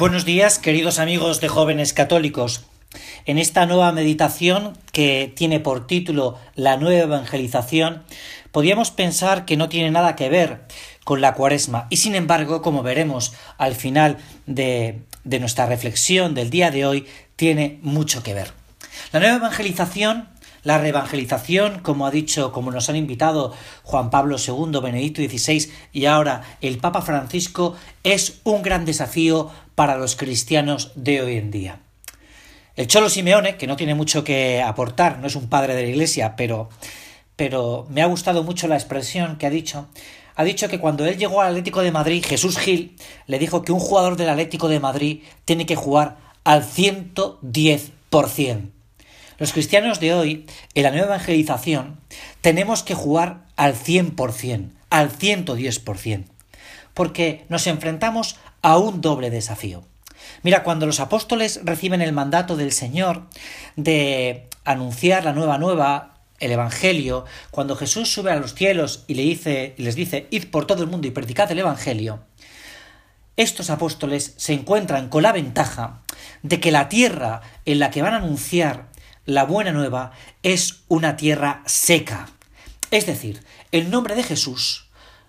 Buenos días, queridos amigos de jóvenes católicos. En esta nueva meditación que tiene por título La nueva evangelización, podríamos pensar que no tiene nada que ver con la cuaresma y sin embargo, como veremos al final de, de nuestra reflexión del día de hoy, tiene mucho que ver. La nueva evangelización la reevangelización, como ha dicho, como nos han invitado Juan Pablo II, Benedicto XVI y ahora el Papa Francisco, es un gran desafío para los cristianos de hoy en día. El Cholo Simeone, que no tiene mucho que aportar, no es un padre de la Iglesia, pero, pero me ha gustado mucho la expresión que ha dicho, ha dicho que cuando él llegó al Atlético de Madrid, Jesús Gil le dijo que un jugador del Atlético de Madrid tiene que jugar al 110%. Los cristianos de hoy, en la nueva evangelización, tenemos que jugar al 100%, al 110%, porque nos enfrentamos a un doble desafío. Mira, cuando los apóstoles reciben el mandato del Señor de anunciar la nueva nueva, el Evangelio, cuando Jesús sube a los cielos y le dice, les dice, id por todo el mundo y predicad el Evangelio, estos apóstoles se encuentran con la ventaja de que la tierra en la que van a anunciar la buena nueva es una tierra seca. Es decir, el nombre de Jesús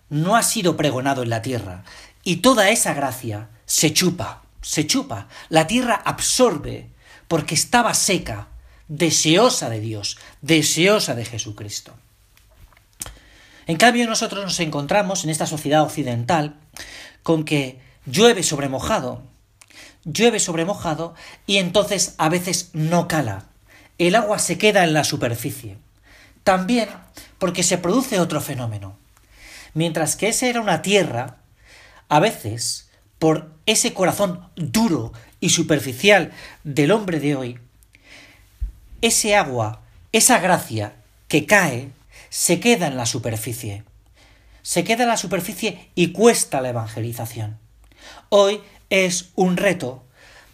no ha sido pregonado en la tierra y toda esa gracia se chupa, se chupa. La tierra absorbe porque estaba seca, deseosa de Dios, deseosa de Jesucristo. En cambio, nosotros nos encontramos en esta sociedad occidental con que llueve sobre mojado, llueve sobre mojado y entonces a veces no cala el agua se queda en la superficie. También porque se produce otro fenómeno. Mientras que esa era una tierra, a veces, por ese corazón duro y superficial del hombre de hoy, ese agua, esa gracia que cae, se queda en la superficie. Se queda en la superficie y cuesta la evangelización. Hoy es un reto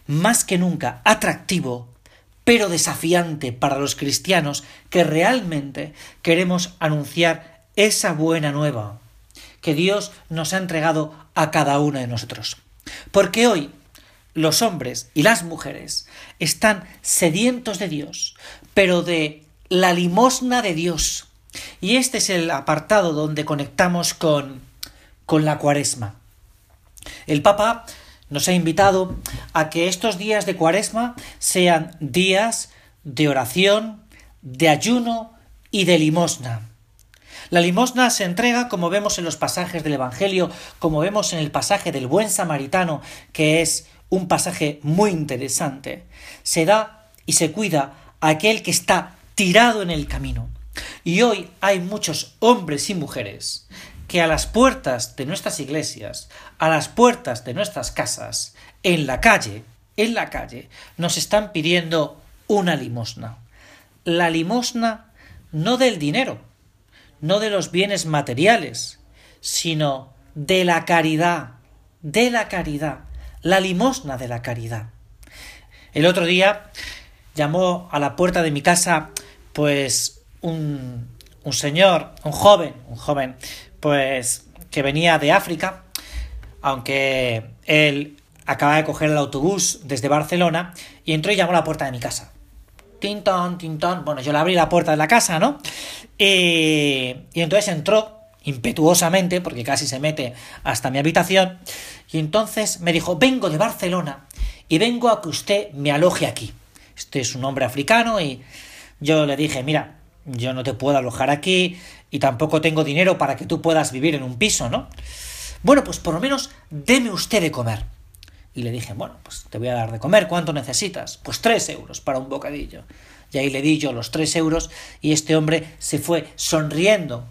más que nunca atractivo pero desafiante para los cristianos que realmente queremos anunciar esa buena nueva que Dios nos ha entregado a cada uno de nosotros. Porque hoy los hombres y las mujeres están sedientos de Dios, pero de la limosna de Dios. Y este es el apartado donde conectamos con, con la cuaresma. El Papa nos ha invitado a que estos días de cuaresma sean días de oración, de ayuno y de limosna. La limosna se entrega, como vemos en los pasajes del Evangelio, como vemos en el pasaje del buen samaritano, que es un pasaje muy interesante. Se da y se cuida a aquel que está tirado en el camino. Y hoy hay muchos hombres y mujeres que a las puertas de nuestras iglesias, a las puertas de nuestras casas, en la calle, en la calle, nos están pidiendo una limosna. La limosna no del dinero, no de los bienes materiales, sino de la caridad, de la caridad, la limosna de la caridad. El otro día llamó a la puerta de mi casa, pues, un, un señor, un joven, un joven pues que venía de África, aunque él acaba de coger el autobús desde Barcelona y entró y llamó a la puerta de mi casa. Tintón, tintón. Bueno, yo le abrí la puerta de la casa, ¿no? Y, y entonces entró impetuosamente, porque casi se mete hasta mi habitación, y entonces me dijo, vengo de Barcelona y vengo a que usted me aloje aquí. Este es un hombre africano y yo le dije, mira, yo no te puedo alojar aquí, y tampoco tengo dinero para que tú puedas vivir en un piso, ¿no? Bueno, pues por lo menos deme usted de comer. Y le dije, bueno, pues te voy a dar de comer, ¿cuánto necesitas? Pues tres euros para un bocadillo. Y ahí le di yo los tres euros y este hombre se fue sonriendo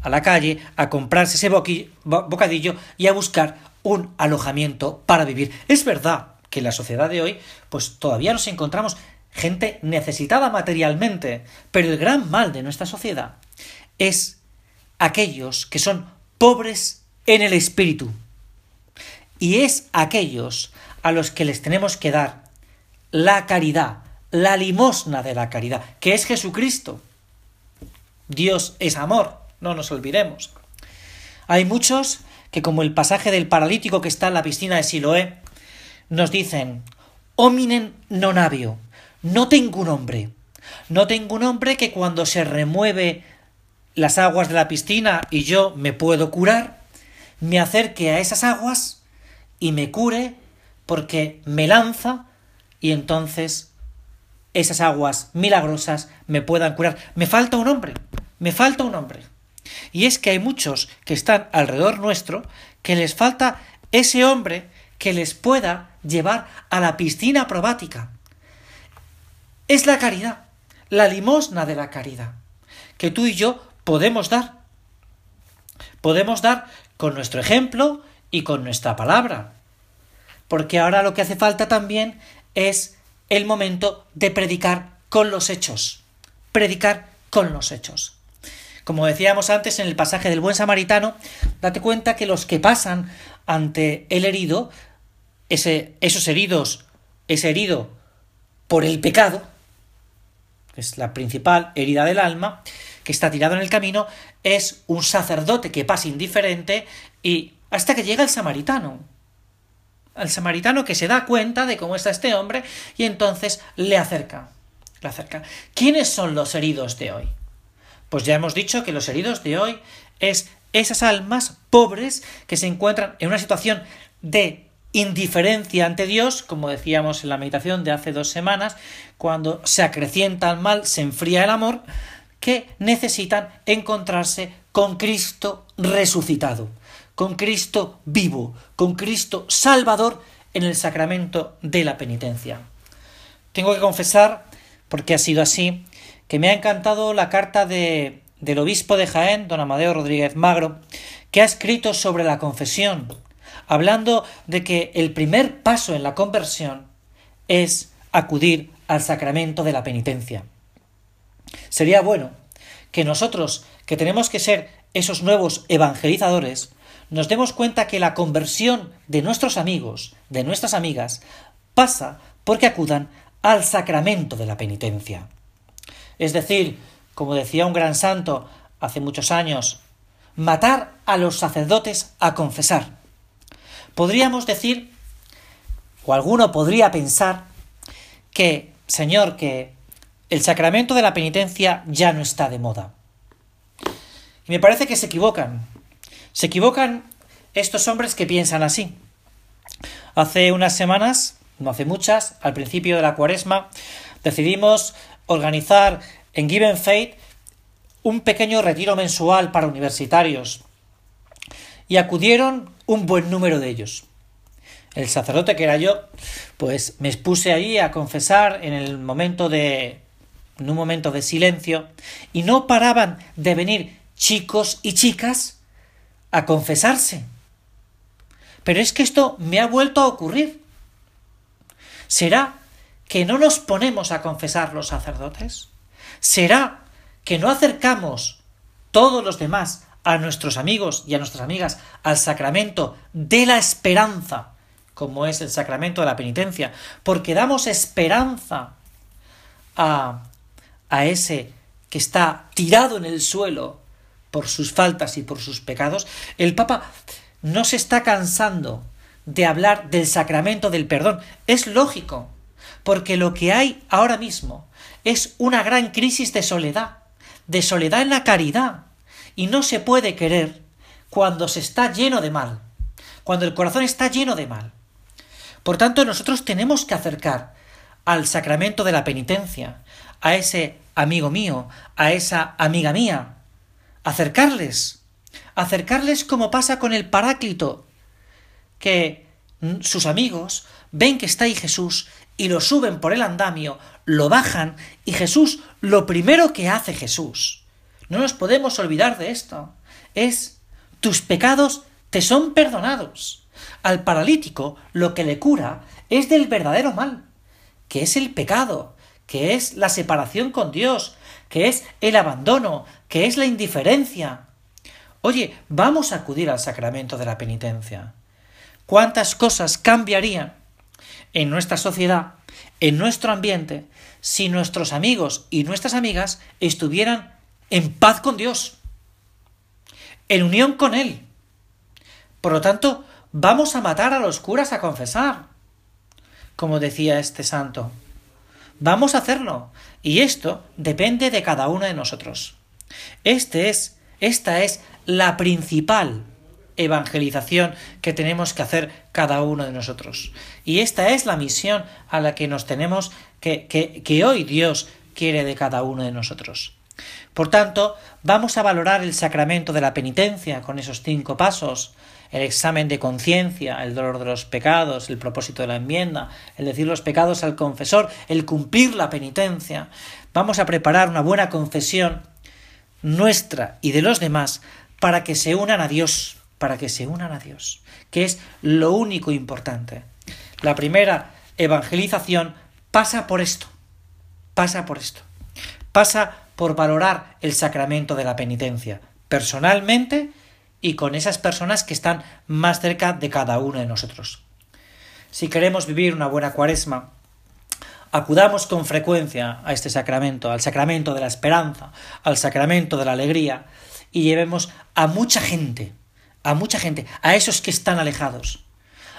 a la calle a comprarse ese bocadillo y a buscar un alojamiento para vivir. Es verdad que en la sociedad de hoy, pues todavía nos encontramos gente necesitada materialmente, pero el gran mal de nuestra sociedad es aquellos que son pobres en el espíritu. Y es aquellos a los que les tenemos que dar la caridad, la limosna de la caridad, que es Jesucristo. Dios es amor, no nos olvidemos. Hay muchos que, como el pasaje del paralítico que está en la piscina de Siloé, nos dicen, hominen non avio, no tengo un hombre. No tengo un hombre que cuando se remueve las aguas de la piscina y yo me puedo curar, me acerque a esas aguas y me cure porque me lanza y entonces esas aguas milagrosas me puedan curar. Me falta un hombre, me falta un hombre. Y es que hay muchos que están alrededor nuestro que les falta ese hombre que les pueda llevar a la piscina probática. Es la caridad, la limosna de la caridad, que tú y yo podemos dar. Podemos dar con nuestro ejemplo y con nuestra palabra. Porque ahora lo que hace falta también es el momento de predicar con los hechos. Predicar con los hechos. Como decíamos antes en el pasaje del buen samaritano, date cuenta que los que pasan ante el herido, ese, esos heridos, ese herido por el pecado, es la principal herida del alma, que está tirado en el camino, es un sacerdote que pasa indiferente y hasta que llega el samaritano. Al samaritano que se da cuenta de cómo está este hombre y entonces le acerca. Le acerca. ¿Quiénes son los heridos de hoy? Pues ya hemos dicho que los heridos de hoy es esas almas pobres que se encuentran en una situación de indiferencia ante Dios, como decíamos en la meditación de hace dos semanas, cuando se acrecienta el mal, se enfría el amor, que necesitan encontrarse con Cristo resucitado, con Cristo vivo, con Cristo salvador en el sacramento de la penitencia. Tengo que confesar, porque ha sido así, que me ha encantado la carta de, del obispo de Jaén, don Amadeo Rodríguez Magro, que ha escrito sobre la confesión, hablando de que el primer paso en la conversión es acudir al sacramento de la penitencia. Sería bueno que nosotros, que tenemos que ser esos nuevos evangelizadores, nos demos cuenta que la conversión de nuestros amigos, de nuestras amigas, pasa porque acudan al sacramento de la penitencia. Es decir, como decía un gran santo hace muchos años, matar a los sacerdotes a confesar. Podríamos decir, o alguno podría pensar, que, Señor, que el sacramento de la penitencia ya no está de moda. Y me parece que se equivocan. Se equivocan estos hombres que piensan así. Hace unas semanas, no hace muchas, al principio de la cuaresma, decidimos organizar en Given Faith un pequeño retiro mensual para universitarios. Y acudieron un buen número de ellos. El sacerdote que era yo, pues me expuse allí a confesar en el momento de en un momento de silencio y no paraban de venir chicos y chicas a confesarse. Pero es que esto me ha vuelto a ocurrir. ¿Será que no nos ponemos a confesar los sacerdotes? ¿Será que no acercamos todos los demás a nuestros amigos y a nuestras amigas al sacramento de la esperanza, como es el sacramento de la penitencia, porque damos esperanza a, a ese que está tirado en el suelo por sus faltas y por sus pecados, el Papa no se está cansando de hablar del sacramento del perdón. Es lógico, porque lo que hay ahora mismo es una gran crisis de soledad, de soledad en la caridad, y no se puede querer cuando se está lleno de mal, cuando el corazón está lleno de mal. Por tanto, nosotros tenemos que acercar al sacramento de la penitencia, a ese amigo mío, a esa amiga mía, acercarles, acercarles como pasa con el Paráclito, que sus amigos ven que está ahí Jesús y lo suben por el andamio, lo bajan y Jesús, lo primero que hace Jesús, no nos podemos olvidar de esto, es tus pecados te son perdonados. Al paralítico lo que le cura es del verdadero mal, que es el pecado, que es la separación con Dios, que es el abandono, que es la indiferencia. Oye, vamos a acudir al sacramento de la penitencia. ¿Cuántas cosas cambiarían en nuestra sociedad, en nuestro ambiente, si nuestros amigos y nuestras amigas estuvieran en paz con Dios, en unión con Él. Por lo tanto, vamos a matar a los curas a confesar. como decía este santo. Vamos a hacerlo. Y esto depende de cada uno de nosotros. Este es, esta es la principal evangelización que tenemos que hacer cada uno de nosotros. Y esta es la misión a la que nos tenemos que, que, que hoy Dios quiere de cada uno de nosotros. Por tanto, vamos a valorar el sacramento de la penitencia con esos cinco pasos, el examen de conciencia, el dolor de los pecados, el propósito de la enmienda, el decir los pecados al confesor, el cumplir la penitencia. Vamos a preparar una buena confesión nuestra y de los demás para que se unan a Dios, para que se unan a Dios, que es lo único importante. La primera evangelización pasa por esto, pasa por esto, pasa por valorar el sacramento de la penitencia, personalmente y con esas personas que están más cerca de cada uno de nosotros. Si queremos vivir una buena cuaresma, acudamos con frecuencia a este sacramento, al sacramento de la esperanza, al sacramento de la alegría, y llevemos a mucha gente, a mucha gente, a esos que están alejados,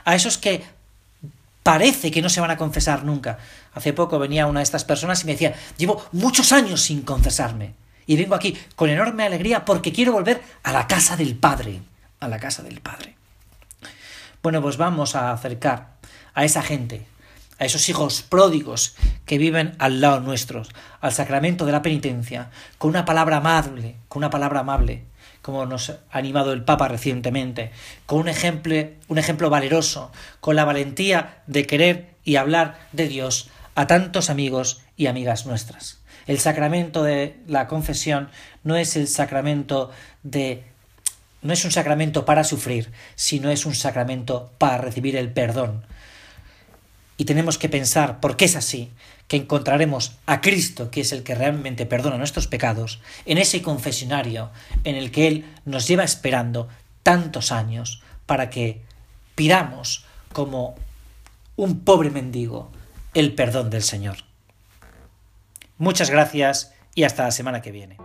a esos que parece que no se van a confesar nunca. Hace poco venía una de estas personas y me decía, llevo muchos años sin confesarme y vengo aquí con enorme alegría porque quiero volver a la casa del Padre, a la casa del Padre. Bueno, pues vamos a acercar a esa gente, a esos hijos pródigos que viven al lado nuestros, al sacramento de la penitencia, con una palabra amable, con una palabra amable, como nos ha animado el Papa recientemente, con un ejemplo, un ejemplo valeroso, con la valentía de querer y hablar de Dios a tantos amigos y amigas nuestras. El sacramento de la confesión no es el sacramento de no es un sacramento para sufrir, sino es un sacramento para recibir el perdón. Y tenemos que pensar, porque es así, que encontraremos a Cristo, que es el que realmente perdona nuestros pecados, en ese confesionario en el que Él nos lleva esperando tantos años para que pidamos como un pobre mendigo el perdón del Señor. Muchas gracias y hasta la semana que viene.